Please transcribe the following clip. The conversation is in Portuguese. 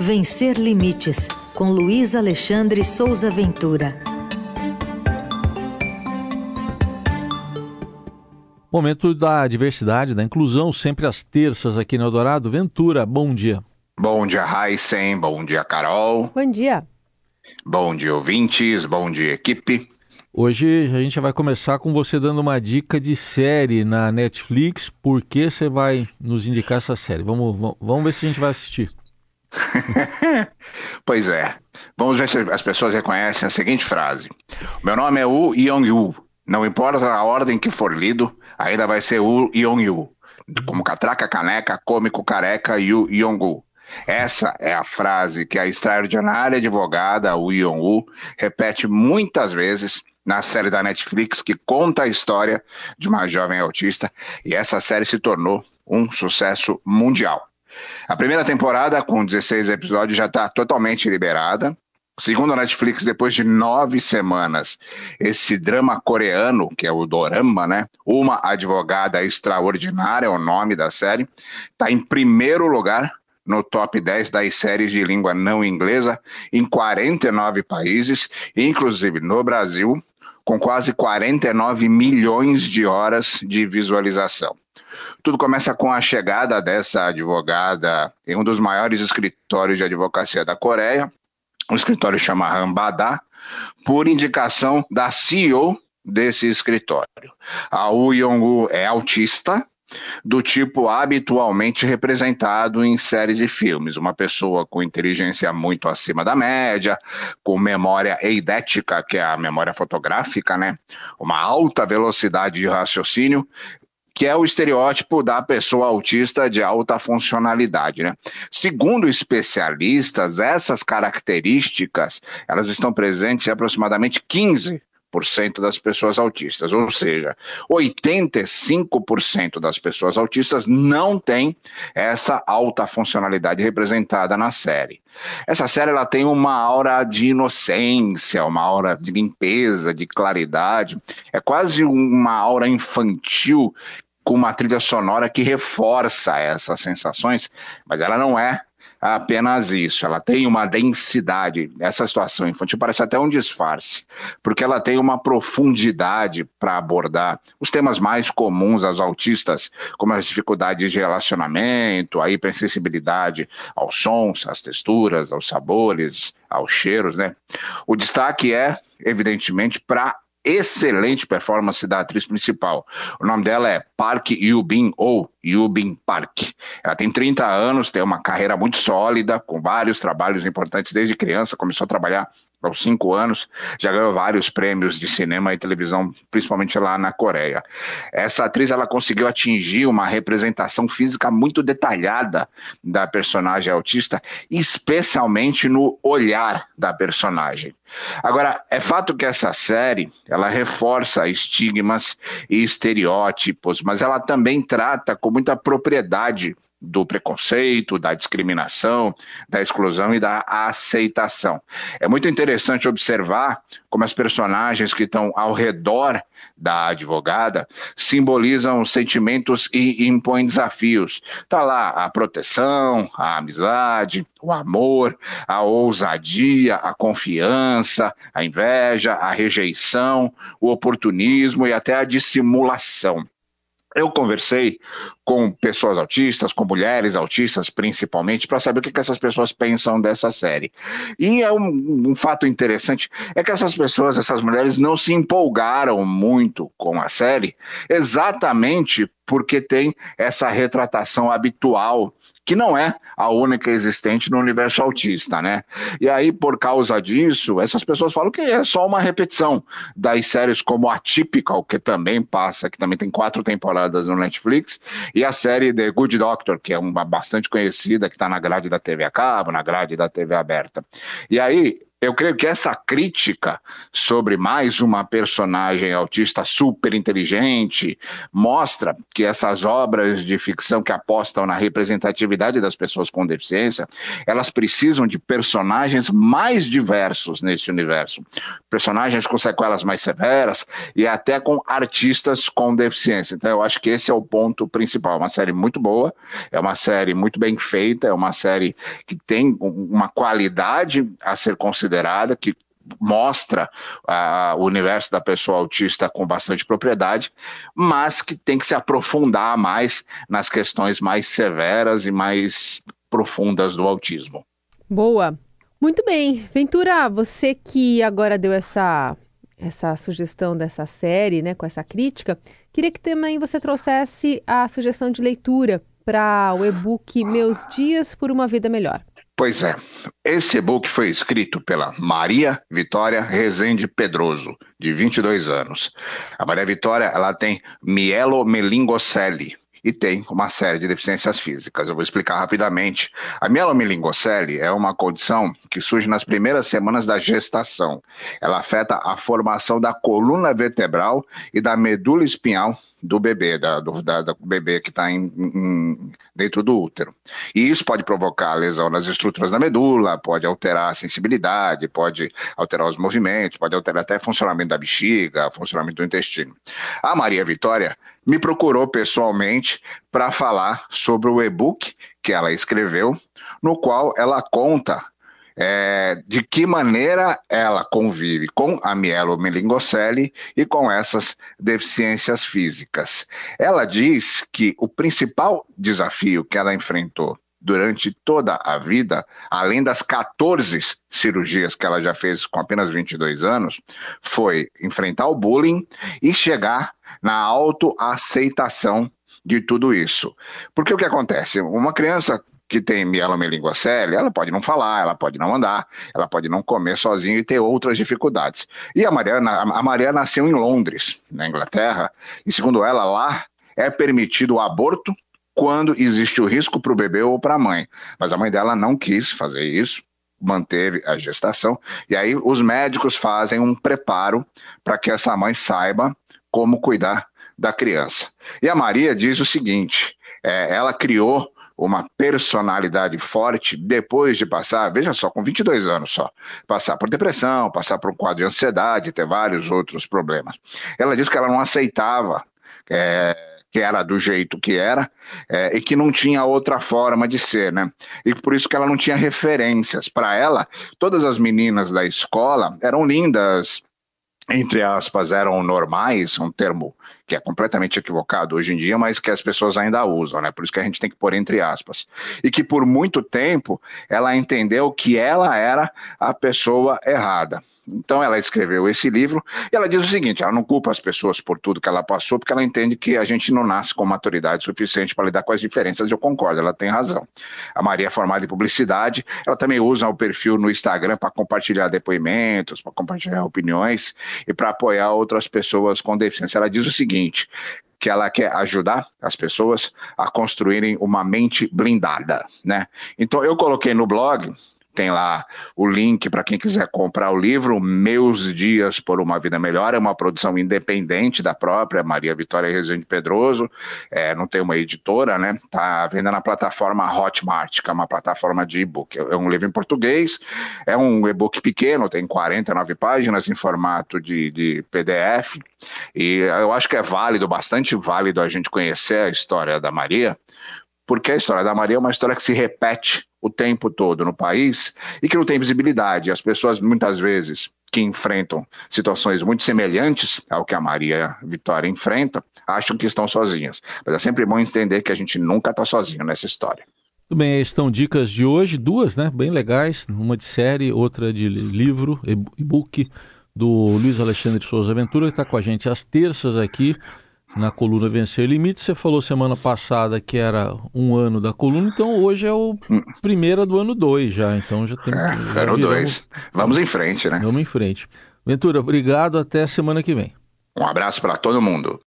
Vencer Limites, com Luiz Alexandre Souza Ventura. Momento da diversidade, da inclusão, sempre às terças aqui no Eldorado. Ventura, bom dia. Bom dia, Heisen. Bom dia, Carol. Bom dia. Bom dia, ouvintes. Bom dia, equipe. Hoje a gente vai começar com você dando uma dica de série na Netflix. Por que você vai nos indicar essa série? Vamos, vamos, vamos ver se a gente vai assistir. pois é. Vamos ver se as pessoas reconhecem a seguinte frase. Meu nome é Wu Yong-yu. Não importa a ordem que for lido, ainda vai ser Wu Yong-yu. Como catraca, caneca, cômico, careca, Yu Yong-yu. Essa é a frase que a extraordinária advogada Wu Yong-yu repete muitas vezes na série da Netflix que conta a história de uma jovem autista e essa série se tornou um sucesso mundial. A primeira temporada, com 16 episódios, já está totalmente liberada. Segundo a Netflix, depois de nove semanas, esse drama coreano, que é o Dorama, né? Uma Advogada Extraordinária é o nome da série, está em primeiro lugar no top 10 das séries de língua não inglesa em 49 países, inclusive no Brasil, com quase 49 milhões de horas de visualização. Tudo começa com a chegada dessa advogada em um dos maiores escritórios de advocacia da Coreia. O escritório chama Rambada, por indicação da CEO desse escritório. A Woo Yong-woo é autista, do tipo habitualmente representado em séries e filmes. Uma pessoa com inteligência muito acima da média, com memória eidética, que é a memória fotográfica, né? Uma alta velocidade de raciocínio, que é o estereótipo da pessoa autista de alta funcionalidade, né? Segundo especialistas, essas características, elas estão presentes em aproximadamente 15 das pessoas autistas, ou seja, 85% das pessoas autistas não têm essa alta funcionalidade representada na série. Essa série ela tem uma aura de inocência, uma aura de limpeza, de claridade, é quase uma aura infantil com uma trilha sonora que reforça essas sensações, mas ela não é apenas isso. Ela tem uma densidade. Essa situação infantil parece até um disfarce, porque ela tem uma profundidade para abordar os temas mais comuns aos autistas, como as dificuldades de relacionamento, a hipersensibilidade aos sons, às texturas, aos sabores, aos cheiros, né? O destaque é, evidentemente, para excelente performance da atriz principal. O nome dela é Park Yubin ou Yubin Park. Ela tem 30 anos, tem uma carreira muito sólida, com vários trabalhos importantes desde criança, começou a trabalhar aos cinco anos, já ganhou vários prêmios de cinema e televisão, principalmente lá na Coreia. Essa atriz ela conseguiu atingir uma representação física muito detalhada da personagem autista, especialmente no olhar da personagem. Agora, é fato que essa série ela reforça estigmas e estereótipos, mas ela também trata com muita propriedade do preconceito, da discriminação, da exclusão e da aceitação. É muito interessante observar como as personagens que estão ao redor da advogada simbolizam sentimentos e impõem desafios. Está lá a proteção, a amizade, o amor, a ousadia, a confiança, a inveja, a rejeição, o oportunismo e até a dissimulação. Eu conversei com pessoas autistas, com mulheres autistas principalmente, para saber o que, que, essas pessoas pensam dessa série. E é um, um, fato interessante é que essas pessoas, essas mulheres, não se empolgaram muito com a série, exatamente porque tem essa retratação habitual que não é a única existente no universo autista, né? E aí, por causa disso, essas pessoas falam que é só uma repetição das séries como Atypical, que também passa, que também tem quatro temporadas no Netflix, e a série The Good Doctor, que é uma bastante conhecida, que está na grade da TV a cabo, na grade da TV aberta. E aí, Eu creio que essa crítica sobre mais uma personagem autista super inteligente mostra que essas obras de ficção que apostam na representatividade das pessoas com deficiência, elas precisam de personagens mais diversos nesse universo. Personagens com sequelas mais severas e até com artistas com deficiência. Então eu acho que esse é o ponto principal. É uma série muito boa, é uma série muito bem feita, é uma série que tem uma qualidade a ser considerada, que mostra uh, o universo da pessoa autista com bastante propriedade, mas que tem que se aprofundar mais nas questões mais severas e mais profundas do autismo. Boa. Muito bem. Ventura, você que agora deu essa essa sugestão dessa série, né, com essa crítica, queria que também você trouxesse a sugestão de leitura para o e-book Meus Dias por uma Vida Melhor. Pois é, esse e-book foi escrito pela Maria Vitória Rezende Pedroso, de 22 anos. A Maria Vitória, ela tem mielomelingocele e tem uma série de deficiências físicas. Eu vou explicar rapidamente. A mielomelingocele é uma condição que surge nas primeiras semanas da gestação. Ela afeta a formação da coluna vertebral e da medula espinhal do bebê, da, do da, da bebê que está dentro do útero. E isso pode provocar lesão nas estruturas da medula, pode alterar a sensibilidade, pode alterar os movimentos, pode alterar até o funcionamento da bexiga, funcionamento do intestino. A Maria Vitória me procurou pessoalmente para falar sobre o e-book que ela escreveu, no qual ela conta é, de que maneira ela convive com a mielomelingocele e com essas deficiências físicas. Ela diz que o principal desafio que ela enfrentou durante toda a vida, além das 14 cirurgias que ela já fez com apenas 22 anos, foi enfrentar o bullying e chegar na autoaceitação de tudo isso. Porque o que acontece? Uma criança que tem mielomelingocele, ela pode não falar, ela pode não andar, ela pode não comer sozinha e ter outras dificuldades. E a Maria, a Maria nasceu em Londres, na Inglaterra, e segundo ela, lá é permitido o aborto quando existe o risco para o bebê ou para a mãe. Mas a mãe dela não quis fazer isso, manteve a gestação, e aí os médicos fazem um preparo para que essa mãe saiba como cuidar da criança. E a Maria diz o seguinte: é, ela criou uma personalidade forte depois de passar, veja só, com 22 anos só, passar por depressão, passar por um quadro de ansiedade, ter vários outros problemas. Ela disse que ela não aceitava é, que era do jeito que era é, e que não tinha outra forma de ser, né? E por isso que ela não tinha referências. Para ela, todas as meninas da escola eram lindas, entre aspas, eram normais, um termo que é completamente equivocado hoje em dia, mas que as pessoas ainda usam, né? Por isso que a gente tem que pôr entre aspas. E que por muito tempo ela entendeu que ela era a pessoa errada. Então ela escreveu esse livro e ela diz o seguinte: ela não culpa as pessoas por tudo que ela passou, porque ela entende que a gente não nasce com maturidade suficiente para lidar com as diferenças. Eu concordo, ela tem razão. A Maria é formada em publicidade, ela também usa o perfil no Instagram para compartilhar depoimentos, para compartilhar opiniões e para apoiar outras pessoas com deficiência. Ela diz o seguinte: que ela quer ajudar as pessoas a construírem uma mente blindada, né? Então eu coloquei no blog tem lá o link para quem quiser comprar o livro, Meus Dias por uma Vida Melhor, é uma produção independente da própria Maria Vitória Rezende Pedroso, é, não tem uma editora, né? Tá vendo na plataforma Hotmart, que é uma plataforma de e-book. É um livro em português, é um e-book pequeno, tem 49 páginas em formato de, de PDF, e eu acho que é válido, bastante válido a gente conhecer a história da Maria, porque a história da Maria é uma história que se repete o tempo todo no país e que não tem visibilidade. As pessoas, muitas vezes, que enfrentam situações muito semelhantes ao que a Maria Vitória enfrenta, acham que estão sozinhas. Mas é sempre bom entender que a gente nunca está sozinho nessa história. Tudo bem, estão dicas de hoje, duas, né? Bem legais, uma de série, outra de livro, e-book do Luiz Alexandre Souza Ventura, que está com a gente às terças aqui na coluna Vencer Limite. Você falou semana passada que era um ano da coluna, então hoje é o primeira do ano 2 já. Então já tem. É, ano 2. Vamos em frente, né? Vamos em frente. Ventura, obrigado. Até semana que vem. Um abraço para todo mundo.